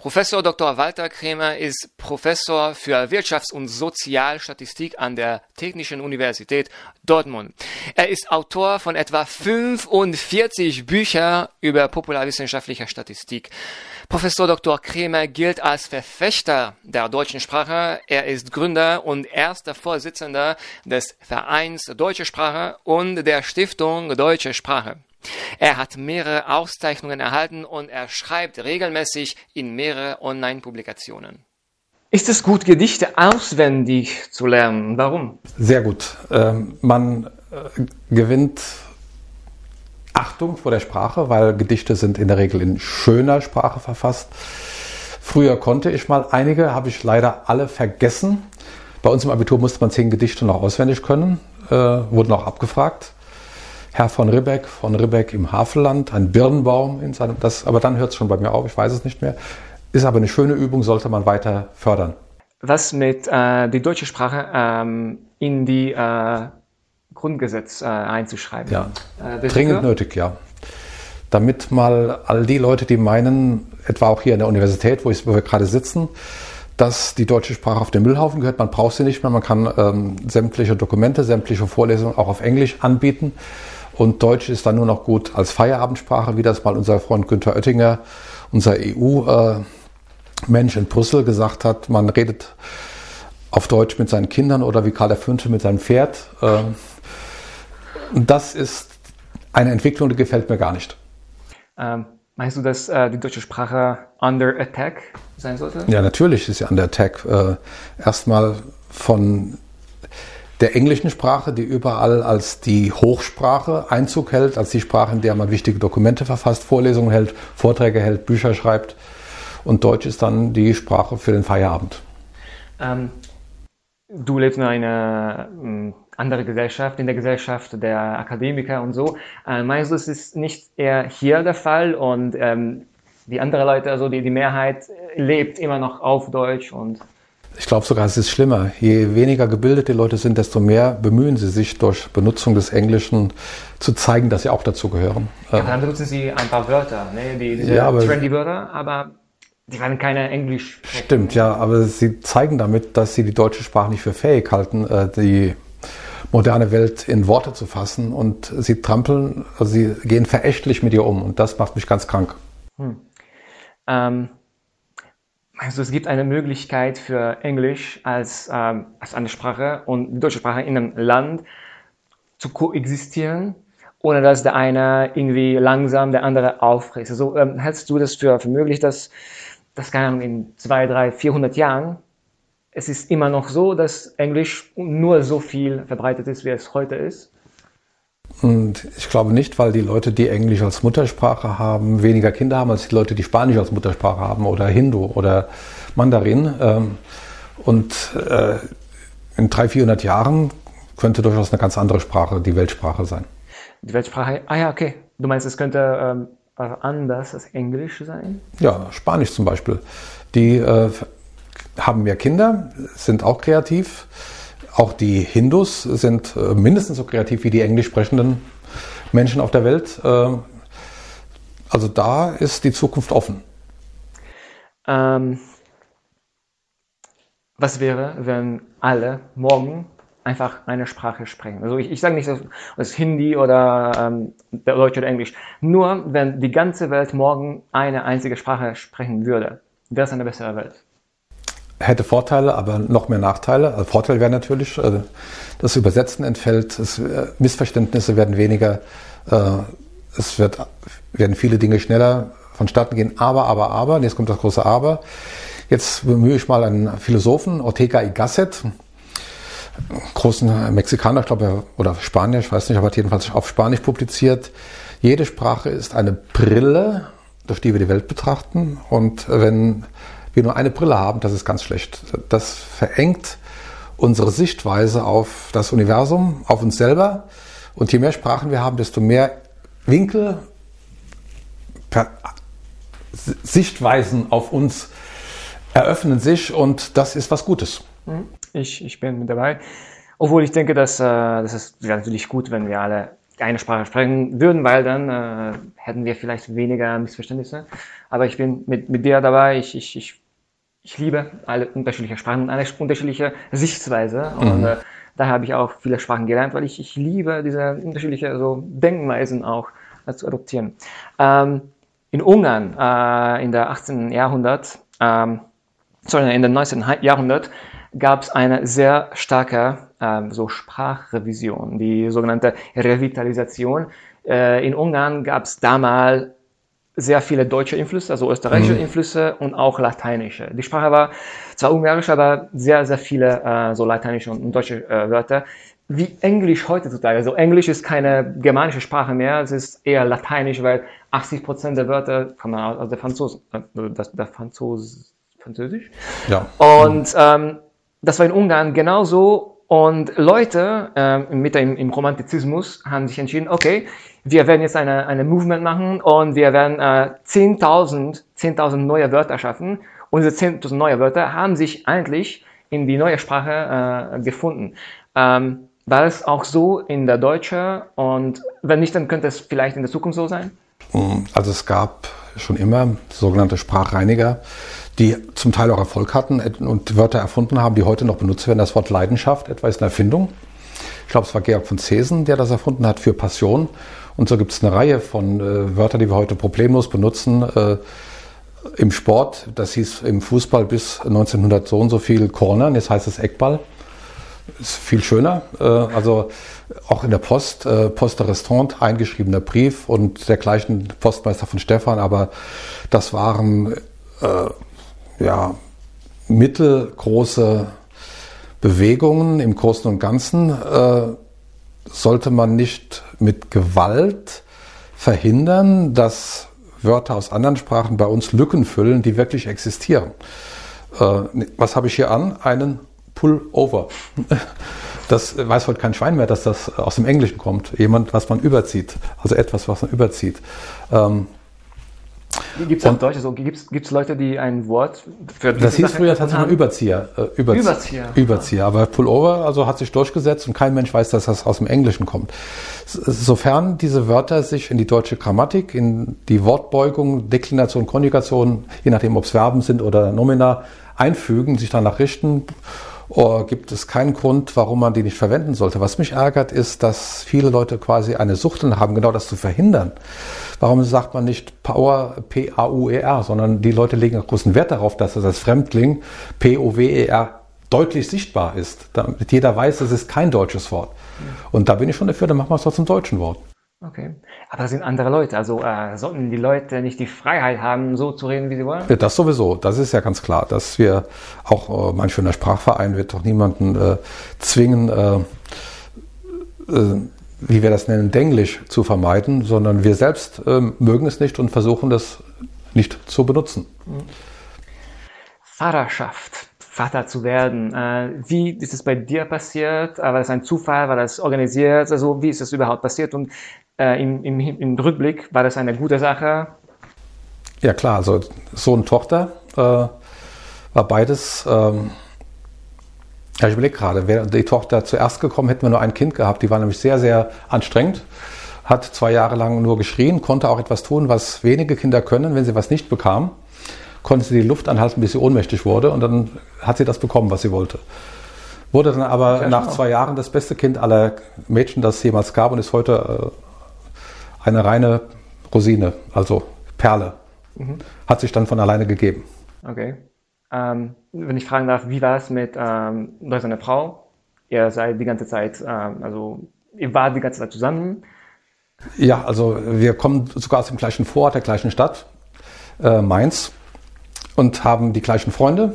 Professor Dr. Walter Krämer ist Professor für Wirtschafts- und Sozialstatistik an der Technischen Universität Dortmund. Er ist Autor von etwa 45 Büchern über populärwissenschaftliche Statistik. Professor Dr. Krämer gilt als Verfechter der deutschen Sprache. Er ist Gründer und erster Vorsitzender des Vereins Deutsche Sprache und der Stiftung Deutsche Sprache. Er hat mehrere Auszeichnungen erhalten und er schreibt regelmäßig in mehrere Online-Publikationen. Ist es gut, Gedichte auswendig zu lernen? Warum? Sehr gut. Ähm, man äh, gewinnt Achtung vor der Sprache, weil Gedichte sind in der Regel in schöner Sprache verfasst. Früher konnte ich mal einige, habe ich leider alle vergessen. Bei uns im Abitur musste man zehn Gedichte noch auswendig können, äh, wurden auch abgefragt. Herr von Ribbeck, von Ribbeck im Havelland, ein Birnbaum in seinem, das, aber dann hört es schon bei mir auf, ich weiß es nicht mehr. Ist aber eine schöne Übung, sollte man weiter fördern. Was mit äh, die deutsche Sprache ähm, in die äh, Grundgesetz äh, einzuschreiben? Ja, äh, dringend nötig, ja. Damit mal all die Leute, die meinen, etwa auch hier in der Universität, wo, ich, wo wir gerade sitzen, dass die deutsche Sprache auf den Müllhaufen gehört. Man braucht sie nicht mehr. Man kann ähm, sämtliche Dokumente, sämtliche Vorlesungen auch auf Englisch anbieten. Und Deutsch ist dann nur noch gut als Feierabendsprache, wie das mal unser Freund Günther Oettinger, unser EU-Mensch in Brüssel gesagt hat. Man redet auf Deutsch mit seinen Kindern oder wie Karl V. mit seinem Pferd. Ähm, das ist eine Entwicklung, die gefällt mir gar nicht. Ähm, meinst du, dass äh, die deutsche Sprache under attack sein sollte? Ja, natürlich ist sie under attack. Äh, erstmal von der englischen Sprache, die überall als die Hochsprache Einzug hält, als die Sprache, in der man wichtige Dokumente verfasst, Vorlesungen hält, Vorträge hält, Bücher schreibt. Und Deutsch ist dann die Sprache für den Feierabend. Ähm, du lebst in einer ähm, anderen Gesellschaft, in der Gesellschaft der Akademiker und so. Äh, meinst du, es ist nicht eher hier der Fall und ähm, die andere Leute, also die, die Mehrheit, lebt immer noch auf Deutsch und ich glaube sogar, es ist schlimmer. Je weniger gebildet die Leute sind, desto mehr bemühen sie sich durch Benutzung des Englischen zu zeigen, dass sie auch dazu gehören. Ja, dann benutzen sie ein paar Wörter, ne? die, diese ja, trendy Wörter, aber die werden keine Englisch. Stimmt, ja, aber sie zeigen damit, dass sie die deutsche Sprache nicht für fähig halten, äh, die moderne Welt in Worte zu fassen und sie trampeln, also sie gehen verächtlich mit ihr um und das macht mich ganz krank. Hm. Ähm, also es gibt eine Möglichkeit für Englisch als, ähm, als eine Sprache und die deutsche Sprache in einem Land zu koexistieren, ohne dass der eine irgendwie langsam der andere auffrisst. Also ähm, hältst du das für, für möglich, dass das keine Ahnung, in zwei, drei, 400 Jahren es ist immer noch so, dass Englisch nur so viel verbreitet ist, wie es heute ist? Und ich glaube nicht, weil die Leute, die Englisch als Muttersprache haben, weniger Kinder haben als die Leute, die Spanisch als Muttersprache haben oder Hindu oder Mandarin. Ähm, und äh, in 300, 400 Jahren könnte durchaus eine ganz andere Sprache die Weltsprache sein. Die Weltsprache, ah ja, okay. Du meinst, es könnte ähm, anders als Englisch sein? Ja, Spanisch zum Beispiel. Die äh, haben mehr Kinder, sind auch kreativ auch die Hindus sind äh, mindestens so kreativ wie die englisch sprechenden Menschen auf der Welt. Ähm, also da ist die Zukunft offen. Ähm, was wäre, wenn alle morgen einfach eine Sprache sprechen? Also ich, ich sage nicht, dass das Hindi oder ähm, Deutsch oder Englisch. Nur wenn die ganze Welt morgen eine einzige Sprache sprechen würde, wäre es eine bessere Welt hätte Vorteile, aber noch mehr Nachteile. Also Vorteil wäre natürlich, äh, das Übersetzen entfällt, es, äh, Missverständnisse werden weniger, äh, es wird, werden viele Dinge schneller vonstatten gehen. Aber, aber, aber, jetzt kommt das große Aber. Jetzt bemühe ich mal einen Philosophen, Ortega y Gasset, großen Mexikaner, ich glaube, oder Spanier, ich weiß nicht, aber hat jedenfalls auf Spanisch publiziert. Jede Sprache ist eine Brille, durch die wir die Welt betrachten. Und wenn wir nur eine Brille haben, das ist ganz schlecht. Das verengt unsere Sichtweise auf das Universum, auf uns selber. Und je mehr Sprachen wir haben, desto mehr Winkel, Sichtweisen auf uns eröffnen sich und das ist was Gutes. Mhm. Ich, ich bin mit dabei. Obwohl ich denke, dass, äh, das ist natürlich gut, wenn wir alle eine Sprache sprechen würden, weil dann äh, hätten wir vielleicht weniger Missverständnisse. Aber ich bin mit, mit dir dabei. Ich, ich, ich, ich liebe alle unterschiedliche Sprachen, eine unterschiedliche Sichtweise. Mhm. Und äh, da habe ich auch viele Sprachen gelernt, weil ich, ich liebe diese unterschiedlichen so Denkweisen auch äh, zu adoptieren. Ähm, in Ungarn äh, in der 18. Jahrhundert, ähm, sorry, in der 19. Jahrhundert gab es eine sehr starke ähm, so Sprachrevision, die sogenannte Revitalisation. Äh, in Ungarn gab es damals sehr viele deutsche Einflüsse, also österreichische mhm. Einflüsse und auch lateinische. Die Sprache war zwar ungarisch, aber sehr, sehr viele äh, so lateinische und deutsche äh, Wörter. Wie Englisch heutzutage. Also Englisch ist keine germanische Sprache mehr, es ist eher lateinisch, weil 80 Prozent der Wörter kommen aus der Franzose, äh, das, der Franzos, Französisch. Ja. Und ähm, das war in Ungarn genauso. Und Leute äh, mit dem im Romantizismus haben sich entschieden, okay, wir werden jetzt eine, eine Movement machen und wir werden äh, 10.000 10.000 neue Wörter schaffen. Und diese 10.000 neue Wörter haben sich eigentlich in die neue Sprache äh, gefunden. Ähm, war es auch so in der Deutsche? Und wenn nicht, dann könnte es vielleicht in der Zukunft so sein? Also es gab schon immer sogenannte Sprachreiniger, die zum Teil auch Erfolg hatten und Wörter erfunden haben, die heute noch benutzt werden. Das Wort Leidenschaft etwa ist eine Erfindung. Ich glaube, es war Georg von Zesen, der das erfunden hat für Passion. Und so gibt es eine Reihe von äh, Wörtern, die wir heute problemlos benutzen. Äh, Im Sport, das hieß im Fußball bis 1900 so und so viel Corner, jetzt heißt es Eckball. Ist viel schöner. Äh, also auch in der Post, äh, Poste Restaurant, eingeschriebener Brief und dergleichen Postmeister von Stefan, aber das waren äh, ja, mittelgroße Bewegungen im Großen und Ganzen äh, sollte man nicht mit Gewalt verhindern, dass Wörter aus anderen Sprachen bei uns Lücken füllen, die wirklich existieren. Äh, was habe ich hier an? Einen Pullover. Das weiß heute kein Schwein mehr, dass das aus dem Englischen kommt. Jemand, was man überzieht. Also etwas, was man überzieht. Ähm, Gibt es Deutsche so? Gibt es Leute, die ein Wort für Das hieß früher tatsächlich mal Überzieher. Äh, Überzie Überzieher. Überzieher. Aber Pullover also hat sich durchgesetzt und kein Mensch weiß, dass das aus dem Englischen kommt. Sofern diese Wörter sich in die deutsche Grammatik, in die Wortbeugung, Deklination, Konjugation, je nachdem ob es Verben sind oder Nomina, einfügen, sich danach richten oh, gibt es keinen Grund, warum man die nicht verwenden sollte. Was mich ärgert, ist, dass viele Leute quasi eine Sucht haben, genau das zu verhindern. Warum sagt man nicht Power, P-A-U-E-R, sondern die Leute legen großen Wert darauf, dass das als Fremdling P-O-W-E-R deutlich sichtbar ist, damit jeder weiß, es ist kein deutsches Wort. Und da bin ich schon dafür, dann machen wir es doch zum deutschen Wort. Okay. Aber das sind andere Leute. Also äh, sollten die Leute nicht die Freiheit haben, so zu reden, wie sie wollen? Ja, das sowieso. Das ist ja ganz klar, dass wir auch, äh, mein schöner Sprachverein wird doch niemanden äh, zwingen, äh, äh, wie wir das nennen, Denglisch zu vermeiden, sondern wir selbst äh, mögen es nicht und versuchen das nicht zu benutzen. Fahrerschaft. Vater zu werden. Äh, wie ist es bei dir passiert? War das ein Zufall? War das organisiert? Also wie ist das überhaupt passiert? Und äh, im, im, im, Rückblick war das eine gute Sache? Ja klar, also Sohn Tochter äh, war beides. Ähm, ja, ich überlege gerade, wäre die Tochter zuerst gekommen, hätten wir nur ein Kind gehabt. Die war nämlich sehr, sehr anstrengend, hat zwei Jahre lang nur geschrien, konnte auch etwas tun, was wenige Kinder können, wenn sie was nicht bekamen. Konnte sie die Luft anhalten, bis sie ohnmächtig wurde und dann hat sie das bekommen, was sie wollte. Wurde dann aber ja, nach genau. zwei Jahren das beste Kind aller Mädchen, das es jemals gab und ist heute äh, eine reine Rosine, also Perle. Mhm. Hat sich dann von alleine gegeben. Okay. Ähm, wenn ich fragen darf, wie war es mit ähm, seiner Frau? Ihr seid die ganze Zeit, ähm, also ihr wart die ganze Zeit zusammen. Ja, also wir kommen sogar aus dem gleichen Vorort, der gleichen Stadt, äh, Mainz, und haben die gleichen Freunde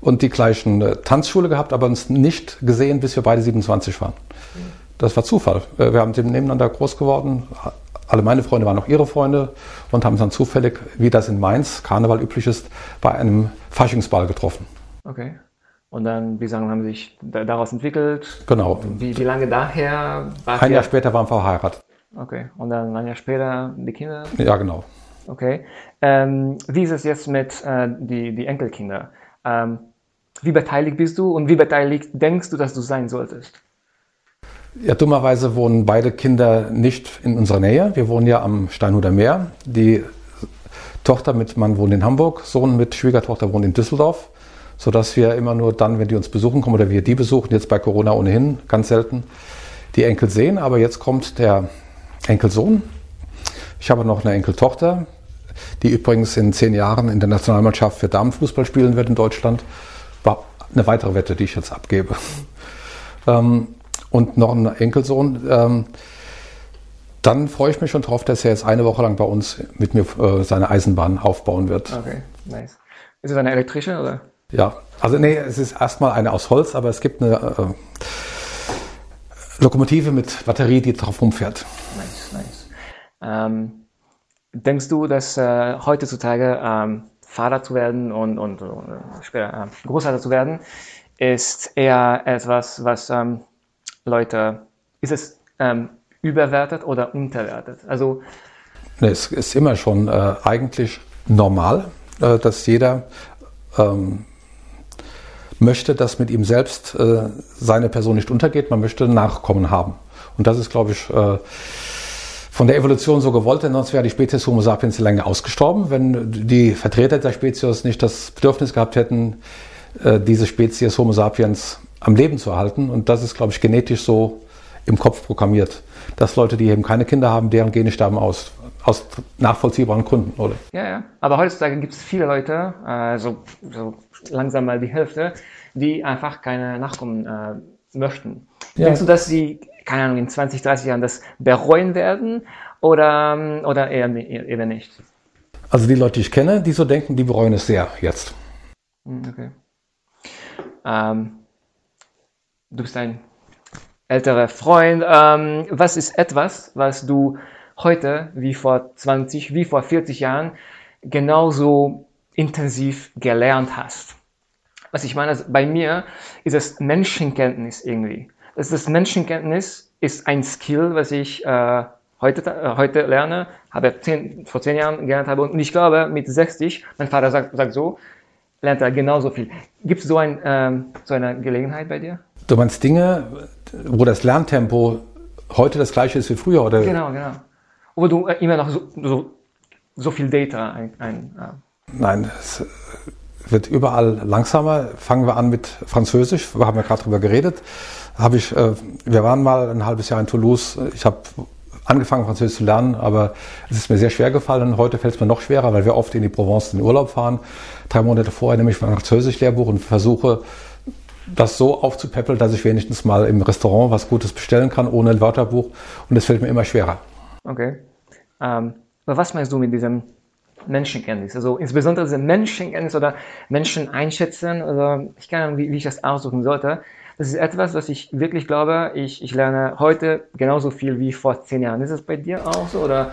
und die gleichen äh, Tanzschule gehabt, aber uns nicht gesehen, bis wir beide 27 waren. Das war Zufall. Äh, wir haben nebeneinander groß geworden, alle meine Freunde waren auch ihre Freunde und haben dann zufällig, wie das in Mainz Karneval üblich ist, bei einem Faschingsball getroffen. Okay. Und dann, wie sagen, haben Sie sich daraus entwickelt? Genau. Wie, wie lange daher? War ein Jahr später waren wir verheiratet. Okay. Und dann ein Jahr später die Kinder? Ja, genau. Okay. Ähm, wie ist es jetzt mit äh, die, die Enkelkinder? Ähm, wie beteiligt bist du und wie beteiligt denkst du, dass du sein solltest? Ja, dummerweise wohnen beide Kinder nicht in unserer Nähe. Wir wohnen ja am Steinhuder Meer. Die Tochter mit Mann wohnt in Hamburg, Sohn mit Schwiegertochter wohnt in Düsseldorf, sodass wir immer nur dann, wenn die uns besuchen kommen oder wir die besuchen, jetzt bei Corona ohnehin ganz selten, die Enkel sehen. Aber jetzt kommt der Enkelsohn. Ich habe noch eine Enkeltochter, die übrigens in zehn Jahren in der Nationalmannschaft für Damenfußball spielen wird in Deutschland. War eine weitere Wette, die ich jetzt abgebe. Ähm, und noch einen Enkelsohn. Ähm, dann freue ich mich schon drauf, dass er jetzt eine Woche lang bei uns mit mir äh, seine Eisenbahn aufbauen wird. Okay, nice. Ist es eine elektrische oder? Ja, also nee, es ist erstmal eine aus Holz, aber es gibt eine äh, Lokomotive mit Batterie, die drauf rumfährt. Nice, nice. Ähm, denkst du, dass äh, heutzutage ähm, Vater zu werden und, und, und später äh, Großvater zu werden, ist eher etwas, was ähm, Leute, ist es ähm, überwertet oder unterwertet? Also es ist immer schon äh, eigentlich normal, äh, dass jeder ähm, möchte, dass mit ihm selbst äh, seine Person nicht untergeht. Man möchte Nachkommen haben. Und das ist, glaube ich, äh, von der Evolution so gewollt, denn sonst wäre die Spezies Homo sapiens lange ausgestorben, wenn die Vertreter der Spezies nicht das Bedürfnis gehabt hätten, äh, diese Spezies Homo sapiens am Leben zu erhalten. Und das ist, glaube ich, genetisch so im Kopf programmiert, dass Leute, die eben keine Kinder haben, deren Gene sterben aus. Aus nachvollziehbaren Gründen, oder? Ja, ja. Aber heutzutage gibt es viele Leute, äh, so, so, langsam mal die Hälfte, die einfach keine Nachkommen äh, möchten. Ja. Denkst du, dass sie, keine Ahnung, in 20, 30 Jahren das bereuen werden oder, oder eher, eher nicht? Also die Leute, die ich kenne, die so denken, die bereuen es sehr jetzt. Hm, okay. Ähm, du bist ein älterer Freund. Ähm, was ist etwas, was du heute, wie vor 20, wie vor 40 Jahren, genauso intensiv gelernt hast? Was ich meine, bei mir ist es Menschenkenntnis irgendwie. Das, das Menschenkenntnis ist ein Skill, was ich äh, heute, äh, heute lerne, habe zehn, vor zehn Jahren gelernt habe und ich glaube, mit 60, mein Vater sagt, sagt so, lernt er genauso viel. Gibt es so, ein, ähm, so eine Gelegenheit bei dir? Du meinst Dinge, wo das Lerntempo heute das gleiche ist wie früher, oder? Genau, genau. Wo du äh, immer noch so, so, so viel Data ein, ein ja. Nein, es wird überall langsamer. Fangen wir an mit Französisch. Wir haben ja gerade drüber geredet. Habe ich, äh, wir waren mal ein halbes Jahr in Toulouse. Ich habe angefangen, Französisch zu lernen, aber es ist mir sehr schwer gefallen. Heute fällt es mir noch schwerer, weil wir oft in die Provence in den Urlaub fahren. Drei Monate vorher nehme ich mein Französisch-Lehrbuch und versuche, das so aufzupäppeln, dass ich wenigstens mal im Restaurant was Gutes bestellen kann, ohne ein Wörterbuch. Und es fällt mir immer schwerer. Okay. Ähm, aber was meinst du mit diesem Menschenkenntnis? Also insbesondere diese Menschenkenntnis oder Menschen einschätzen oder ich Ahnung, wie, wie ich das aussuchen sollte. Das ist etwas, was ich wirklich glaube, ich, ich lerne heute genauso viel wie vor zehn Jahren. Ist das bei dir auch so? Oder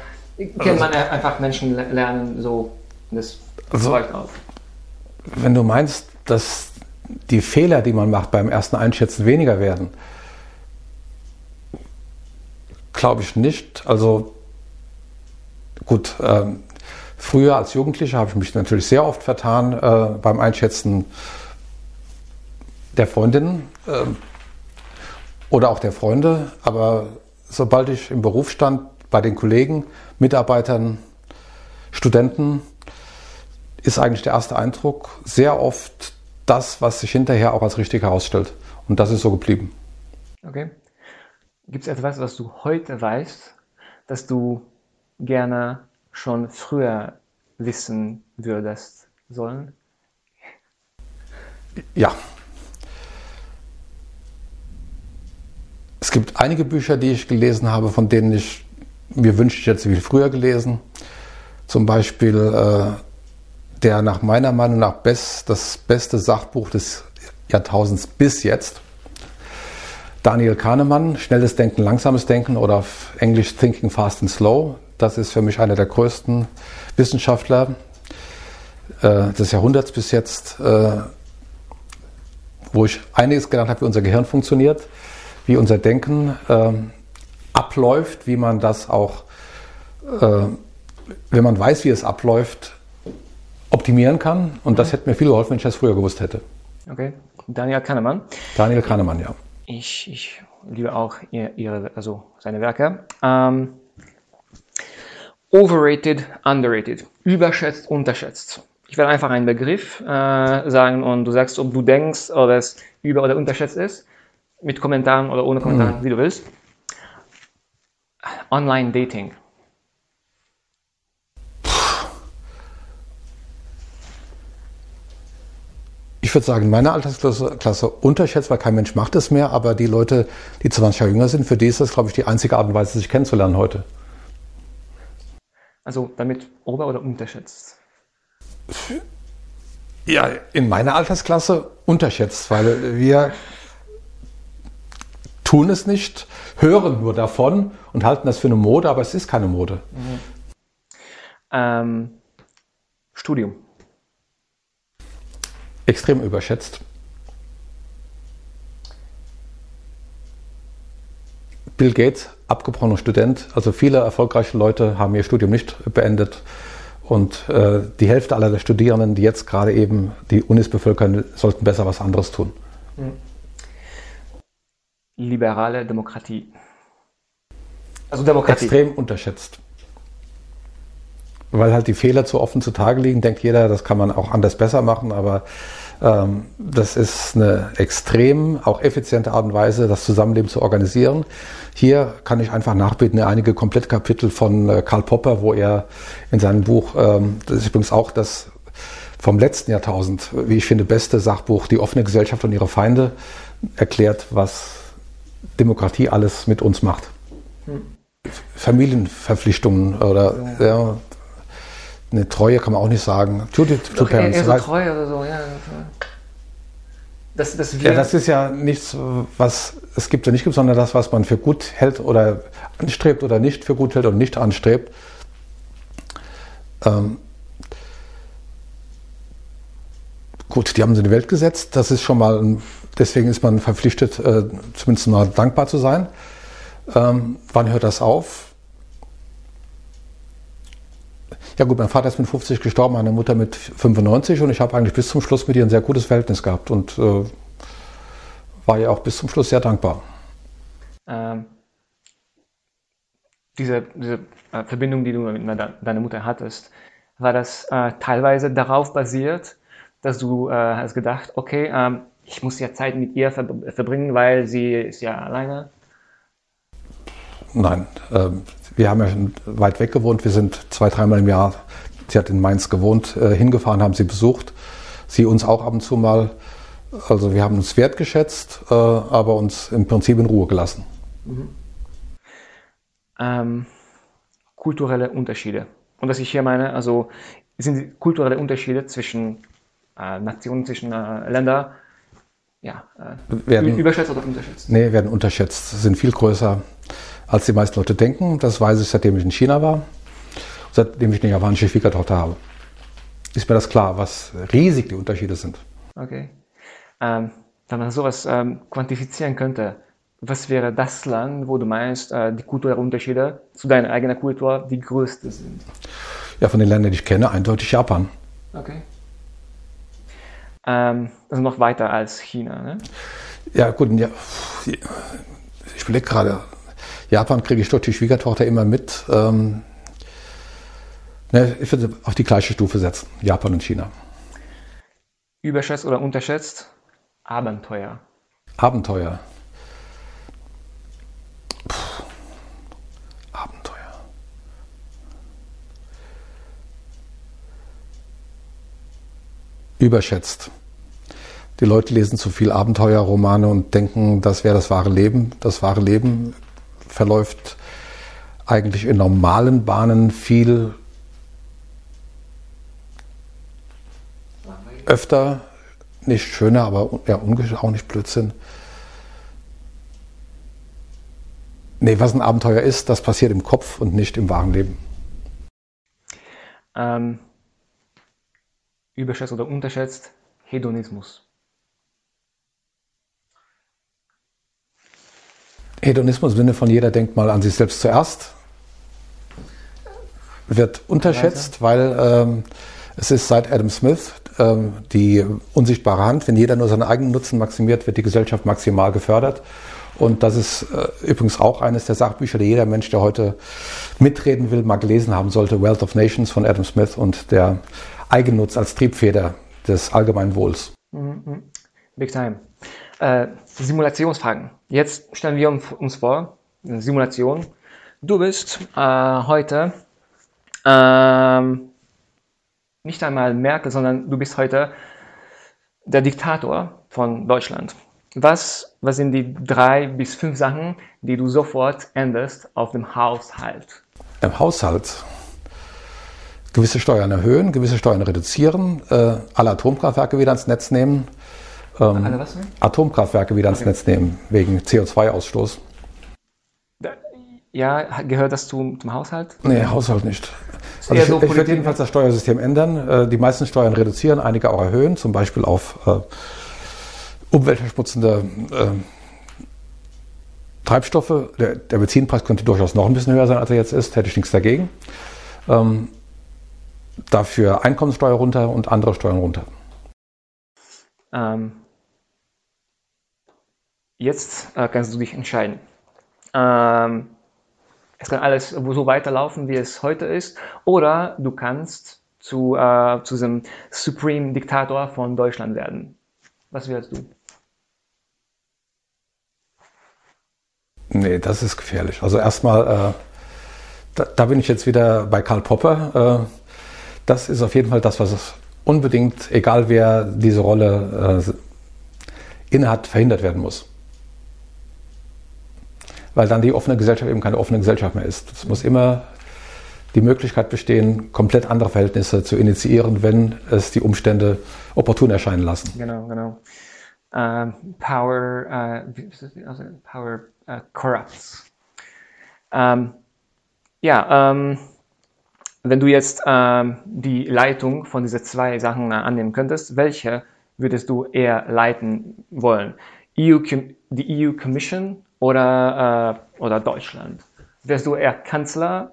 kann man einfach Menschen lernen, so das also, aus? Wenn du meinst, dass die Fehler, die man macht beim ersten Einschätzen, weniger werden, glaube ich nicht. Also gut, ähm, früher als Jugendlicher habe ich mich natürlich sehr oft vertan äh, beim Einschätzen der Freundinnen äh, oder auch der Freunde. Aber sobald ich im Beruf stand, bei den Kollegen, Mitarbeitern, Studenten, ist eigentlich der erste Eindruck sehr oft das, was sich hinterher auch als richtig herausstellt. Und das ist so geblieben. Okay. Gibt es etwas, was du heute weißt, dass du gerne schon früher wissen würdest sollen? Ja, Es gibt einige Bücher, die ich gelesen habe, von denen ich mir wünsche, ich hätte sie viel früher gelesen. Zum Beispiel äh, der nach meiner Meinung nach best, das beste Sachbuch des Jahrtausends bis jetzt. Daniel Kahnemann, Schnelles Denken, Langsames Denken oder auf Englisch Thinking Fast and Slow. Das ist für mich einer der größten Wissenschaftler äh, des Jahrhunderts bis jetzt, äh, wo ich einiges gelernt habe, wie unser Gehirn funktioniert wie unser Denken äh, abläuft, wie man das auch, äh, wenn man weiß, wie es abläuft, optimieren kann. Und das hätte mir viel geholfen, wenn ich das früher gewusst hätte. Okay. Daniel Kahnemann. Daniel Kahnemann, ja. ich, ich liebe auch ihre, also seine Werke. Ähm, overrated, underrated. Überschätzt, unterschätzt. Ich werde einfach einen Begriff äh, sagen und du sagst, ob du denkst, ob es über- oder unterschätzt ist. Mit Kommentaren oder ohne Kommentaren, mhm. wie du willst. Online-Dating. Ich würde sagen, meine Altersklasse Klasse unterschätzt, weil kein Mensch macht es mehr, aber die Leute, die 20 Jahre jünger sind, für die ist das, glaube ich, die einzige Art und Weise, sich kennenzulernen heute. Also damit ober- oder unterschätzt? Ja, in meiner Altersklasse unterschätzt, weil wir tun es nicht, hören nur davon und halten das für eine Mode, aber es ist keine Mode. Mhm. Ähm, Studium. Extrem überschätzt. Bill Gates, abgebrochener Student. Also viele erfolgreiche Leute haben ihr Studium nicht beendet. Und äh, die Hälfte aller der Studierenden, die jetzt gerade eben die Unis bevölkern, sollten besser was anderes tun. Hm. Liberale Demokratie. Also Demokratie. Extrem unterschätzt. Weil halt die Fehler zu offen zutage liegen, denkt jeder, das kann man auch anders besser machen, aber ähm, das ist eine extrem, auch effiziente Art und Weise, das Zusammenleben zu organisieren. Hier kann ich einfach nachbeten, einige Komplettkapitel von äh, Karl Popper, wo er in seinem Buch, ähm, das ist übrigens auch das vom letzten Jahrtausend, wie ich finde, beste Sachbuch, Die offene Gesellschaft und ihre Feinde, erklärt, was Demokratie alles mit uns macht. Hm. Familienverpflichtungen oder ja, eine Treue kann man auch nicht sagen. To Parents. Eher so Treue oder so, ja. Das, das ja, das ist ja nichts, was es gibt oder nicht gibt, sondern das, was man für gut hält oder anstrebt oder nicht für gut hält und nicht anstrebt. Ähm, gut, die haben sie in die Welt gesetzt. Das ist schon mal, ein, deswegen ist man verpflichtet, äh, zumindest mal dankbar zu sein. Ähm, wann hört das auf? Ja gut, mein Vater ist mit 50 gestorben, meine Mutter mit 95 und ich habe eigentlich bis zum Schluss mit ihr ein sehr gutes Verhältnis gehabt und äh, war ihr auch bis zum Schluss sehr dankbar. Ähm, diese, diese äh, Verbindung, die du mit deiner Mutter hattest, war das äh, teilweise darauf basiert, dass du äh, hast gedacht, okay, ähm, ich muss ja Zeit mit ihr ver verbringen, weil sie ist ja alleine? Nein, ähm, wir haben ja schon weit weg gewohnt. Wir sind zwei, dreimal im Jahr, sie hat in Mainz gewohnt, äh, hingefahren, haben sie besucht. Sie uns auch ab und zu mal. Also wir haben uns wertgeschätzt, äh, aber uns im Prinzip in Ruhe gelassen. Mhm. Ähm, kulturelle Unterschiede. Und was ich hier meine, also sind kulturelle Unterschiede zwischen äh, Nationen, zwischen äh, Ländern, ja, äh, werden, überschätzt oder unterschätzt? Nee, werden unterschätzt, sind viel größer als die meisten Leute denken. Das weiß ich, seitdem ich in China war, seitdem ich eine japanische Schwiegertochter habe. Ist mir das klar, was riesig die Unterschiede sind. Okay. Ähm, wenn man sowas ähm, quantifizieren könnte, was wäre das Land, wo du meinst, äh, die kulturellen Unterschiede zu deiner eigenen Kultur die größte sind? Ja, von den Ländern, die ich kenne, eindeutig Japan. Okay. Ähm, also noch weiter als China, ne? Ja, gut, ja, ich überlege gerade, Japan kriege ich durch die Schwiegertochter immer mit. Ähm, ne, ich würde auf die gleiche Stufe setzen, Japan und China. Überschätzt oder unterschätzt? Abenteuer. Abenteuer. Überschätzt. Die Leute lesen zu viel Abenteuerromane und denken, das wäre das wahre Leben. Das wahre Leben verläuft eigentlich in normalen Bahnen viel öfter, nicht schöner, aber ja, auch nicht Blödsinn. Nee, was ein Abenteuer ist, das passiert im Kopf und nicht im wahren Leben. Ähm, überschätzt oder unterschätzt Hedonismus. Hedonismus im Sinne von jeder denkt mal an sich selbst zuerst, wird unterschätzt, weil ähm, es ist seit Adam Smith ähm, die unsichtbare Hand. Wenn jeder nur seinen eigenen Nutzen maximiert, wird die Gesellschaft maximal gefördert. Und das ist äh, übrigens auch eines der Sachbücher, die jeder Mensch, der heute mitreden will, mal gelesen haben sollte. Wealth of Nations von Adam Smith und der Eigennutz als Triebfeder des allgemeinen Wohls. Mhm. Big time. Äh, Simulationsfragen. Jetzt stellen wir uns vor, eine Simulation. Du bist äh, heute ähm, nicht einmal Merkel, sondern du bist heute der Diktator von Deutschland. Was, was sind die drei bis fünf Sachen, die du sofort änderst auf dem Haushalt? Im Haushalt gewisse Steuern erhöhen, gewisse Steuern reduzieren, äh, alle Atomkraftwerke wieder ins Netz nehmen. Ähm, alle was? Atomkraftwerke wieder okay. ins Netz nehmen, wegen CO2-Ausstoß. Ja, gehört das zum, zum Haushalt? Nee, Haushalt nicht. Also ich, so ich würde jedenfalls das Steuersystem ändern, äh, die meisten Steuern reduzieren, einige auch erhöhen, zum Beispiel auf äh, umweltverschmutzende äh, Treibstoffe. Der, der, Benzinpreis könnte durchaus noch ein bisschen höher sein, als er jetzt ist, hätte ich nichts dagegen. Ähm, dafür Einkommenssteuer runter und andere Steuern runter. Ähm, jetzt äh, kannst du dich entscheiden. Ähm, es kann alles so weiterlaufen, wie es heute ist, oder du kannst zu, äh, zu diesem Supreme Diktator von Deutschland werden. Was wirst du? Nee, das ist gefährlich. Also erstmal, äh, da, da, bin ich jetzt wieder bei Karl Popper. Äh, das ist auf jeden Fall das, was unbedingt, egal wer diese Rolle äh, innehat, verhindert werden muss. Weil dann die offene Gesellschaft eben keine offene Gesellschaft mehr ist. Es muss immer die Möglichkeit bestehen, komplett andere Verhältnisse zu initiieren, wenn es die Umstände opportun erscheinen lassen. Genau, genau. Uh, power, uh, power uh, corrupts. Ähm, ja, ähm, wenn du jetzt ähm, die Leitung von diesen zwei Sachen äh, annehmen könntest, welche würdest du eher leiten wollen? EU, die EU Commission oder, äh, oder Deutschland? Wärst du eher Kanzler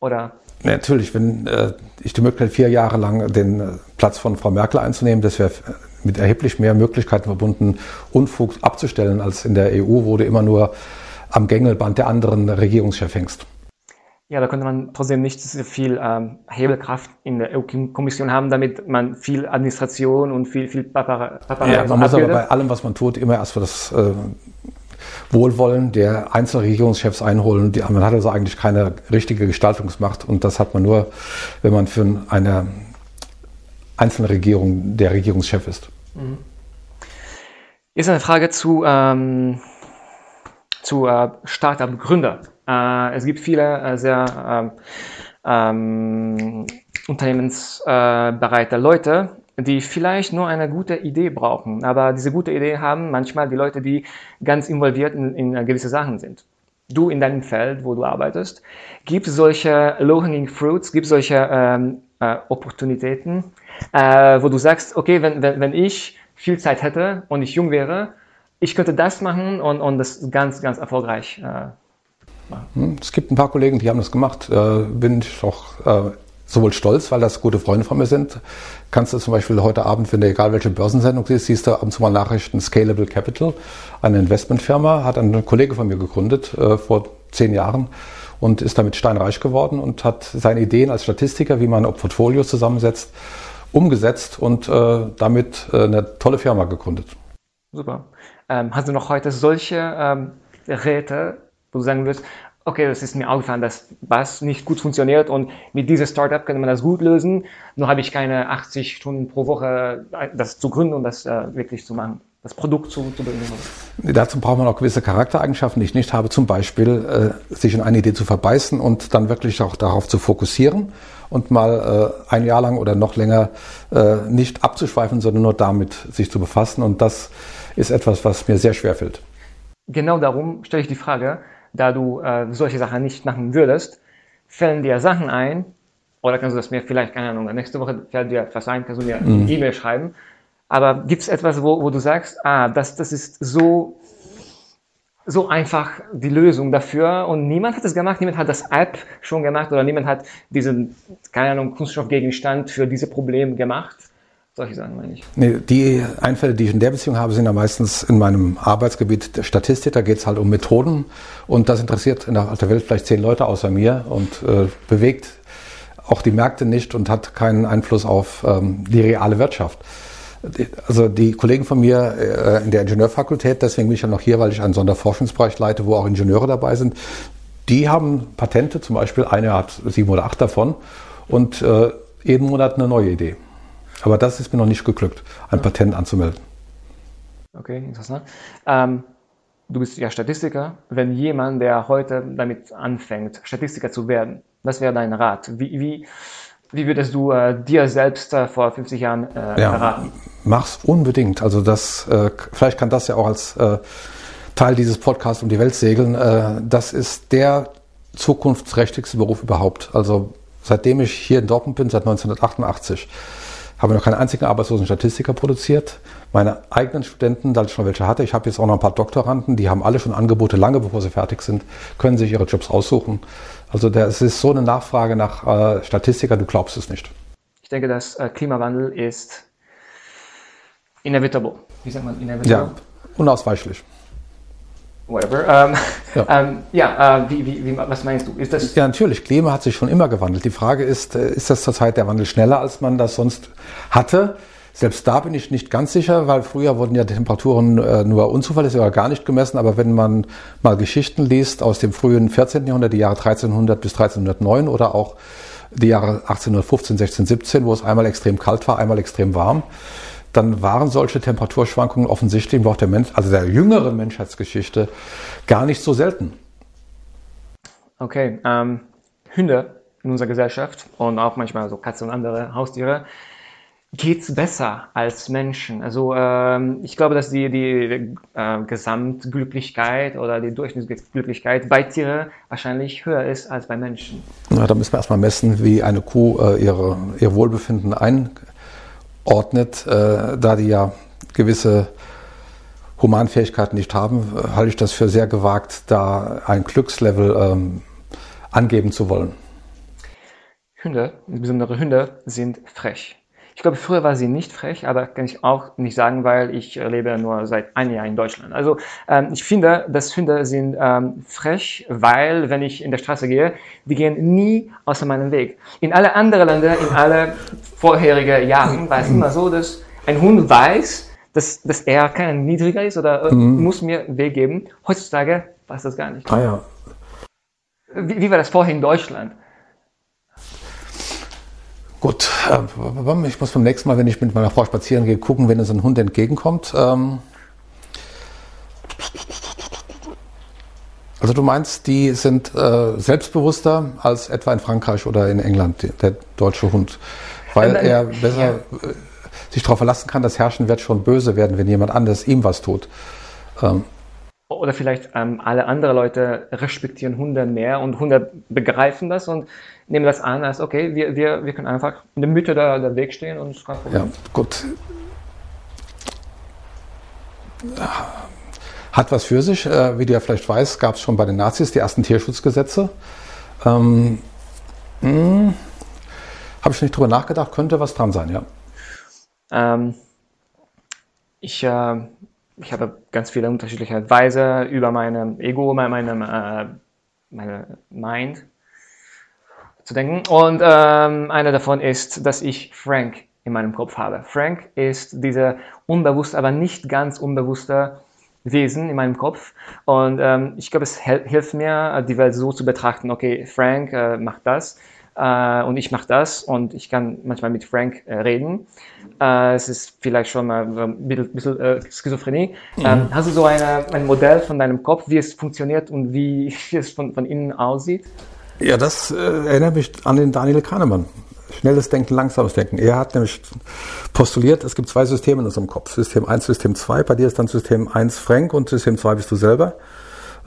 oder? Natürlich, wenn äh, ich die Möglichkeit vier Jahre lang den äh, Platz von Frau Merkel einzunehmen, das wäre mit erheblich mehr Möglichkeiten verbunden, Unfug abzustellen als in der EU, wo du immer nur am Gängelband der anderen Regierungschef hängst. Ja, da könnte man trotzdem nicht so viel ähm, Hebelkraft in der EU-Kommission haben, damit man viel Administration und viel, viel Papara, Papara Ja, man muss aber bei allem, was man tut, immer erst für das äh, Wohlwollen der Einzelregierungschefs einholen. Die, man hat also eigentlich keine richtige Gestaltungsmacht und das hat man nur, wenn man für eine einzelne Regierung der Regierungschef ist. Mhm. Ist eine Frage zu, ähm, zu äh, Startup-Gründer. Äh, es gibt viele äh, sehr ähm, ähm unternehmensbereite Leute, die vielleicht nur eine gute Idee brauchen. Aber diese gute Idee haben manchmal die Leute, die ganz involviert in, in gewisse Sachen sind. Du in deinem Feld, wo du arbeitest, gibt solche low-hanging fruits, gibt solche ähm, äh, Opportunitäten, äh, wo du sagst, okay, wenn, wenn, wenn ich viel Zeit hätte und ich jung wäre, ich könnte das machen und, und das ganz, ganz erfolgreich äh, es gibt ein paar Kollegen, die haben das gemacht. Äh, bin ich auch äh, sowohl stolz, weil das gute Freunde von mir sind. Kannst du zum Beispiel heute Abend, wenn du egal welche Börsensendung siehst, siehst du ab und zu mal Nachrichten Scalable Capital, eine Investmentfirma, hat ein Kollege von mir gegründet äh, vor zehn Jahren und ist damit steinreich geworden und hat seine Ideen als Statistiker, wie man Portfolios zusammensetzt, umgesetzt und äh, damit äh, eine tolle Firma gegründet. Super. Ähm, hast du noch heute solche ähm, Räte, wo du sagen würdest, okay, das ist mir aufgefallen, dass was nicht gut funktioniert und mit diesem Startup könnte man das gut lösen. Nur habe ich keine 80 Stunden pro Woche, äh, das zu gründen und das äh, wirklich zu machen, das Produkt zu, zu bringen. Dazu braucht man auch gewisse Charaktereigenschaften, die ich nicht habe. Zum Beispiel äh, sich in eine Idee zu verbeißen und dann wirklich auch darauf zu fokussieren und mal äh, ein Jahr lang oder noch länger äh, nicht abzuschweifen, sondern nur damit sich zu befassen. Und das ist etwas, was mir sehr schwer fällt. Genau darum stelle ich die Frage, da du äh, solche Sachen nicht machen würdest, fällen dir Sachen ein, oder kannst du das mir vielleicht, keine Ahnung, nächste Woche fällt dir etwas ein, kannst du mir mhm. eine E-Mail schreiben. Aber gibt es etwas, wo, wo du sagst, ah, das, das ist so so einfach die Lösung dafür und niemand hat es gemacht, niemand hat das App schon gemacht oder niemand hat diesen, keine Ahnung, Kunststoffgegenstand für diese Probleme gemacht. Solche Sachen meine ich. Nee, die Einfälle, die ich in der Beziehung habe, sind ja meistens in meinem Arbeitsgebiet der Statistik. Da geht es halt um Methoden und das interessiert in der Welt vielleicht zehn Leute außer mir und äh, bewegt auch die Märkte nicht und hat keinen Einfluss auf ähm, die reale Wirtschaft. Also die Kollegen von mir äh, in der Ingenieurfakultät, deswegen bin ich ja noch hier, weil ich einen Sonderforschungsbereich leite, wo auch Ingenieure dabei sind, die haben Patente, zum Beispiel eine hat sieben oder acht davon und äh, jeden Monat eine neue Idee. Aber das ist mir noch nicht geglückt, ein Patent anzumelden. Okay, interessant. Ähm, du bist ja Statistiker. Wenn jemand, der heute damit anfängt, Statistiker zu werden, was wäre dein Rat? Wie, wie, wie würdest du äh, dir selbst äh, vor 50 Jahren äh, ja, raten? Mach's unbedingt. Also das, äh, vielleicht kann das ja auch als äh, Teil dieses Podcasts um die Welt segeln. Äh, das ist der zukunftsträchtigste Beruf überhaupt. Also seitdem ich hier in Dortmund bin, seit 1988, habe noch keinen einzigen arbeitslosen Statistiker produziert. Meine eigenen Studenten, da ich schon welche hatte, ich habe jetzt auch noch ein paar Doktoranden, die haben alle schon Angebote, lange bevor sie fertig sind, können sich ihre Jobs aussuchen. Also es ist so eine Nachfrage nach äh, Statistikern, du glaubst es nicht. Ich denke, dass äh, Klimawandel ist inevitable. Wie sagt man inevitable? Ja, unausweichlich whatever. Ähm, ja, ähm, ja äh, wie, wie, wie, was meinst du? Ist das ja, natürlich. Klima hat sich schon immer gewandelt. Die Frage ist, äh, ist das zurzeit der Wandel schneller, als man das sonst hatte? Selbst da bin ich nicht ganz sicher, weil früher wurden ja Temperaturen äh, nur unzuverlässig oder gar nicht gemessen. Aber wenn man mal Geschichten liest aus dem frühen 14. Jahrhundert, die Jahre 1300 bis 1309 oder auch die Jahre 1815, 16, 17, wo es einmal extrem kalt war, einmal extrem warm, dann waren solche Temperaturschwankungen offensichtlich im Laufe der Mensch, also der jüngeren Menschheitsgeschichte gar nicht so selten. Okay, ähm, Hunde in unserer Gesellschaft und auch manchmal so Katzen und andere Haustiere geht es besser als Menschen. Also ähm, ich glaube, dass die, die äh, Gesamtglücklichkeit oder die Durchschnittsglücklichkeit bei Tieren wahrscheinlich höher ist als bei Menschen. Na, da müssen wir erstmal messen, wie eine Kuh äh, ihre, ihr Wohlbefinden ein, ordnet, äh, da die ja gewisse Humanfähigkeiten nicht haben, halte ich das für sehr gewagt, da ein Glückslevel ähm, angeben zu wollen. Hunde, insbesondere Hunde, sind frech. Ich glaube, früher war sie nicht frech, aber kann ich auch nicht sagen, weil ich lebe nur seit einem Jahr in Deutschland. Also ähm, ich finde, dass Hunde sind ähm, frech, weil wenn ich in der Straße gehe, die gehen nie außer meinem Weg. In alle anderen Länder, in alle vorherigen Jahren war es immer so, dass ein Hund weiß, dass, dass er kein niedriger ist oder äh, mhm. muss mir Weg geben. Heutzutage weiß das gar nicht. Ah ja. Wie, wie war das vorher in Deutschland? Gut, äh, ich muss beim nächsten Mal, wenn ich mit meiner Frau spazieren gehe, gucken, wenn uns ein Hund entgegenkommt. Ähm, also du meinst, die sind äh, selbstbewusster als etwa in Frankreich oder in England, der deutsche Hund, weil er besser ja. Äh, sich darauf verlassen kann, dass Herrschen wird schon böse werden, wenn jemand anders ihm was tut. Oder vielleicht ähm, alle anderen Leute respektieren Hunde mehr und Hunde begreifen das und nehmen das an als, okay, wir, wir, wir können einfach in der Mitte der, der Weg stehen und es kein Problem. Ja, gut. Hat was für sich. Äh, wie du ja vielleicht weißt, gab es schon bei den Nazis die ersten Tierschutzgesetze. Ähm, hm, Habe ich nicht drüber nachgedacht, könnte was dran sein, ja. Ähm, ich äh, ich habe ganz viele unterschiedliche Weise über mein Ego, meine, äh, meine Mind zu denken. Und ähm, eine davon ist, dass ich Frank in meinem Kopf habe. Frank ist dieser unbewusst, aber nicht ganz unbewusste Wesen in meinem Kopf. Und ähm, ich glaube, es hilft mir, die Welt so zu betrachten, okay, Frank äh, macht das äh, und ich mache das und ich kann manchmal mit Frank äh, reden. Äh, es ist vielleicht schon mal ein bisschen, bisschen äh, Schizophrenie. Mhm. Ähm, hast du so eine, ein Modell von deinem Kopf, wie es funktioniert und wie, wie es von, von innen aussieht? Ja, das äh, erinnert mich an den Daniel Kahnemann. Schnelles Denken, langsames Denken. Er hat nämlich postuliert, es gibt zwei Systeme in unserem Kopf. System 1, System 2. Bei dir ist dann System 1 Frank und System 2 bist du selber.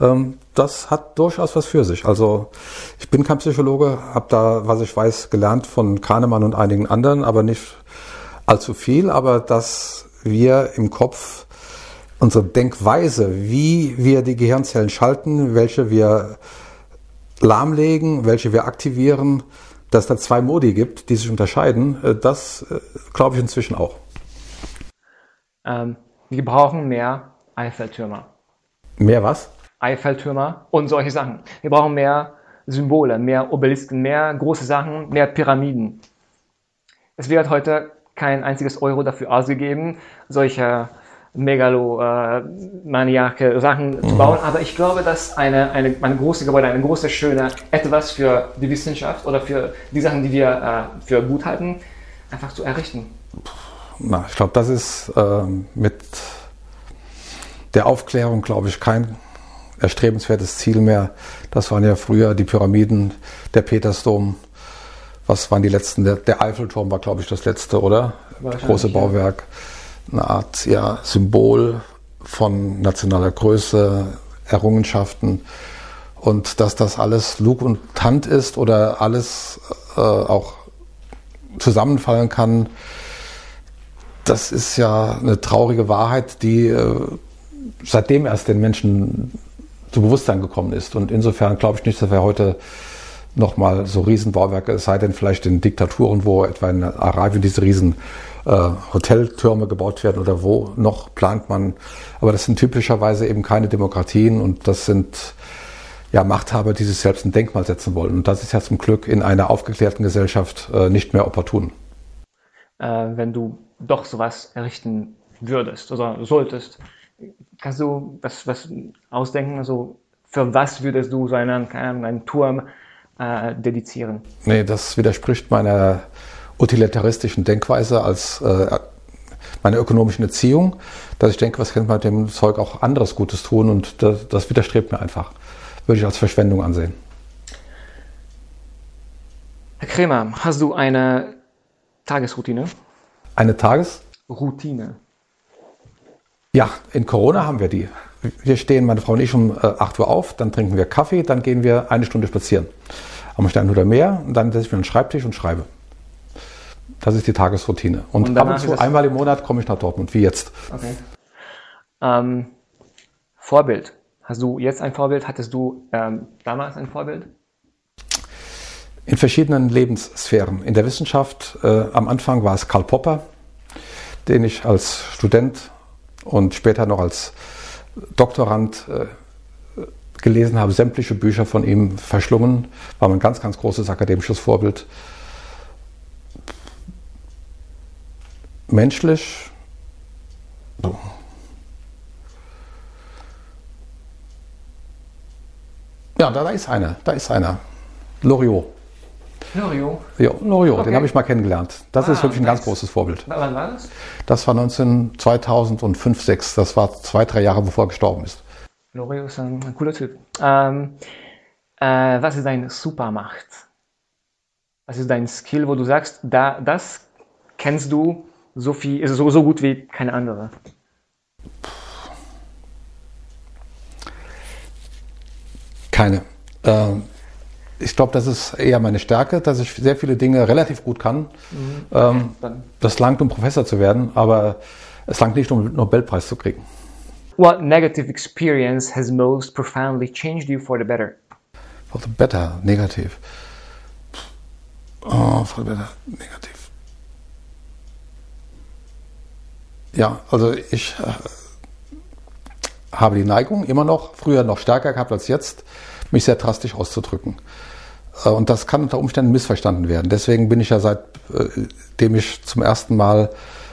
Ähm, das hat durchaus was für sich. Also ich bin kein Psychologe, habe da, was ich weiß, gelernt von Kahnemann und einigen anderen, aber nicht allzu viel. Aber dass wir im Kopf unsere Denkweise, wie wir die Gehirnzellen schalten, welche wir lahmlegen, welche wir aktivieren, dass da zwei Modi gibt, die sich unterscheiden, äh, das äh, glaube ich inzwischen auch. Ähm, wir brauchen mehr Eiffeltürme. Mehr was? Eiffeltürme und solche Sachen. Wir brauchen mehr Symbole, mehr Obelisken, mehr große Sachen, mehr Pyramiden. Es wird heute kein einziges Euro dafür ausgegeben, solche megalomaniake äh, Sachen mhm. zu bauen. Aber ich glaube, dass eine, eine, eine große Gebäude, eine große, schöne, etwas für die Wissenschaft oder für die Sachen, die wir äh, für gut halten, einfach zu errichten. Na, ich glaube, das ist äh, mit der Aufklärung, glaube ich, kein erstrebenswertes Ziel mehr. Das waren ja früher die Pyramiden, der Petersdom. Was waren die letzten? Der, der Eiffelturm war, glaube ich, das letzte, oder? Große Bauwerk. Eine Art ja, Symbol von nationaler Größe, Errungenschaften. Und dass das alles Lug und Hand ist oder alles äh, auch zusammenfallen kann, das ist ja eine traurige Wahrheit, die äh, seitdem erst den Menschen zu Bewusstsein gekommen ist. Und insofern glaube ich nicht, dass wir heute nochmal so Riesenbauwerke, es sei denn vielleicht in Diktaturen, wo etwa in Arabien diese riesen äh, Hoteltürme gebaut werden oder wo noch plant man. Aber das sind typischerweise eben keine Demokratien und das sind ja, Machthaber, die sich selbst ein Denkmal setzen wollen. Und das ist ja zum Glück in einer aufgeklärten Gesellschaft äh, nicht mehr opportun. Äh, wenn du doch sowas errichten würdest oder solltest, kannst du was, was ausdenken? Also für was würdest du so einen, einen Turm äh, dedizieren? Nee, das widerspricht meiner utilitaristischen Denkweise als äh, meiner ökonomischen Erziehung, dass ich denke, was kann man mit dem Zeug auch anderes Gutes tun und das, das widerstrebt mir einfach. Würde ich als Verschwendung ansehen. Herr Kremer, hast du eine Tagesroutine? Eine Tagesroutine. Ja, in Corona haben wir die. Wir stehen, meine Frau und ich, um 8 äh, Uhr auf, dann trinken wir Kaffee, dann gehen wir eine Stunde spazieren. Am oder mehr und dann setze ich mir einen Schreibtisch und schreibe. Das ist die Tagesroutine. Und, und ab und zu einmal im Monat komme ich nach Dortmund, wie jetzt. Okay. Ähm, Vorbild. Hast du jetzt ein Vorbild? Hattest du ähm, damals ein Vorbild? In verschiedenen Lebenssphären. In der Wissenschaft, äh, am Anfang war es Karl Popper, den ich als Student und später noch als Doktorand äh, gelesen habe, sämtliche Bücher von ihm verschlungen, war mein ganz, ganz großes akademisches Vorbild. Menschlich, ja, da, da ist einer, da ist einer. Loriot. Loriot? Ja, Loriot, okay. den habe ich mal kennengelernt. Das ah, ist wirklich ein nice. ganz großes Vorbild. Wann war das? Das war 19, 2005, 2006. Das war zwei, drei Jahre, bevor er gestorben ist. Loriot ist ein, ein cooler Typ. Ähm, äh, was ist deine Supermacht? Was ist dein Skill, wo du sagst, da, das kennst du so, viel, so, so gut wie keine andere? Keine. Ähm, ich glaube, das ist eher meine Stärke, dass ich sehr viele Dinge relativ gut kann. Mhm. Ähm, das langt, um Professor zu werden, aber es langt nicht, um einen Nobelpreis zu kriegen. What negative experience has most profoundly changed you for the better? For the better, negativ. Oh, for the better, negativ. Ja, also ich äh, habe die Neigung immer noch, früher noch stärker gehabt als jetzt, mich sehr drastisch auszudrücken. Äh, und das kann unter Umständen missverstanden werden. Deswegen bin ich ja seitdem äh, ich zum ersten Mal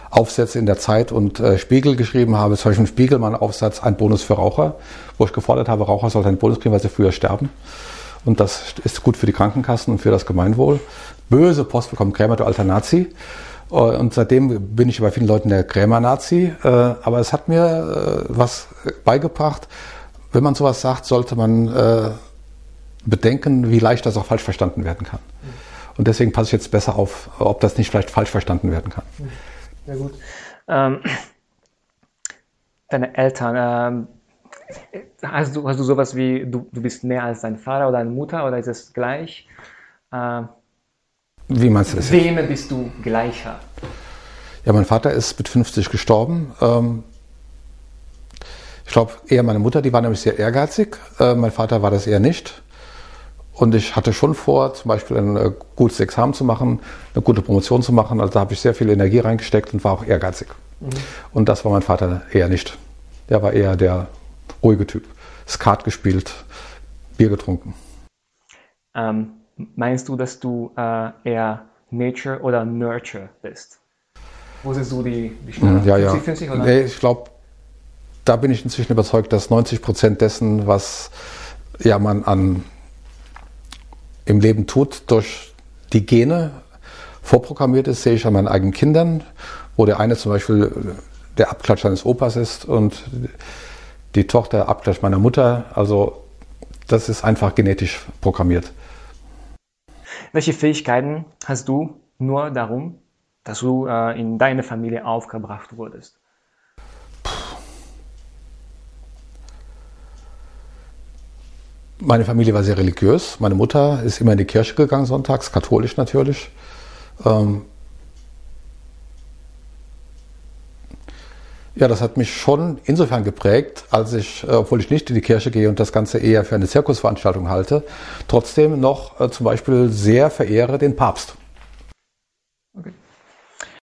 Aufsätze in der Zeit und äh, Spiegel geschrieben habe, zum Beispiel ein Spiegelmann-Aufsatz, ein Bonus für Raucher, wo ich gefordert habe, Raucher sollten einen Bonus kriegen, weil sie früher sterben. Und das ist gut für die Krankenkassen und für das Gemeinwohl. Böse Post bekommen Krämer, du alter Nazi. Und seitdem bin ich bei vielen Leuten der Krämer-Nazi. Aber es hat mir was beigebracht. Wenn man sowas sagt, sollte man bedenken, wie leicht das auch falsch verstanden werden kann. Und deswegen passe ich jetzt besser auf, ob das nicht vielleicht falsch verstanden werden kann. Sehr gut. Ähm, deine Eltern, ähm, hast, du, hast du sowas wie, du, du bist mehr als dein Vater oder deine Mutter oder ist es gleich? Ähm, wie meinst du das? Wem bist du gleicher? Ja, mein Vater ist mit 50 gestorben. Ähm, ich glaube, eher meine Mutter, die war nämlich sehr ehrgeizig. Äh, mein Vater war das eher nicht. Und ich hatte schon vor, zum Beispiel ein äh, gutes Examen zu machen, eine gute Promotion zu machen. Also da habe ich sehr viel Energie reingesteckt und war auch ehrgeizig. Mhm. Und das war mein Vater eher nicht. Der war eher der ruhige Typ. Skat gespielt, Bier getrunken. Ähm, meinst du, dass du äh, eher Nature oder Nurture bist? Wo siehst du die, die Stelle? Ja, ja. 50, nee, ich glaube, da bin ich inzwischen überzeugt, dass 90 Prozent dessen, was ja, man an, im Leben tut, durch die Gene vorprogrammiert ist, sehe ich an meinen eigenen Kindern, wo der eine zum Beispiel der Abklatsch seines Opas ist und die Tochter Abklatsch meiner Mutter. Also das ist einfach genetisch programmiert. Welche Fähigkeiten hast du nur darum, dass du äh, in deine Familie aufgebracht wurdest? Meine Familie war sehr religiös. Meine Mutter ist immer in die Kirche gegangen sonntags, katholisch natürlich. Ähm ja, das hat mich schon insofern geprägt, als ich, äh, obwohl ich nicht in die Kirche gehe und das Ganze eher für eine Zirkusveranstaltung halte, trotzdem noch äh, zum Beispiel sehr verehre den Papst.